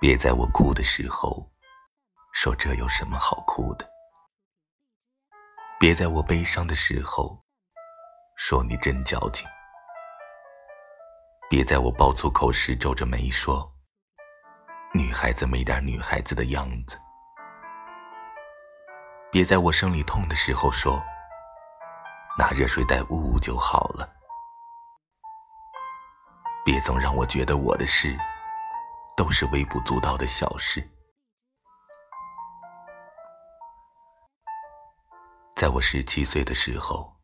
别在我哭的时候说这有什么好哭的，别在我悲伤的时候说你真矫情，别在我爆粗口时皱着眉说女孩子没点女孩子的样子，别在我生理痛的时候说拿热水袋捂捂就好了，别总让我觉得我的事。都是微不足道的小事。在我十七岁的时候，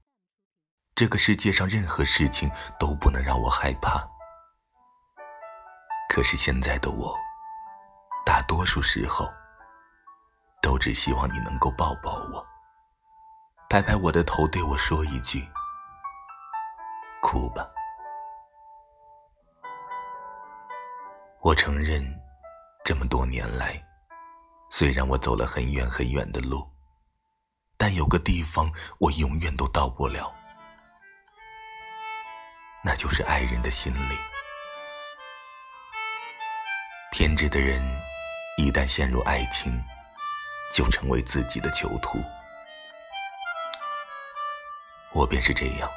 这个世界上任何事情都不能让我害怕。可是现在的我，大多数时候，都只希望你能够抱抱我，拍拍我的头，对我说一句：“哭吧。”我承认，这么多年来，虽然我走了很远很远的路，但有个地方我永远都到不了，那就是爱人的心里。偏执的人，一旦陷入爱情，就成为自己的囚徒。我便是这样，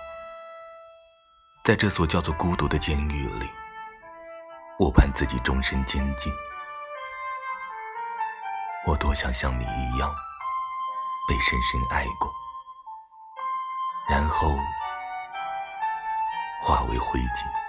在这所叫做孤独的监狱里。我盼自己终身监禁，我多想像你一样被深深爱过，然后化为灰烬。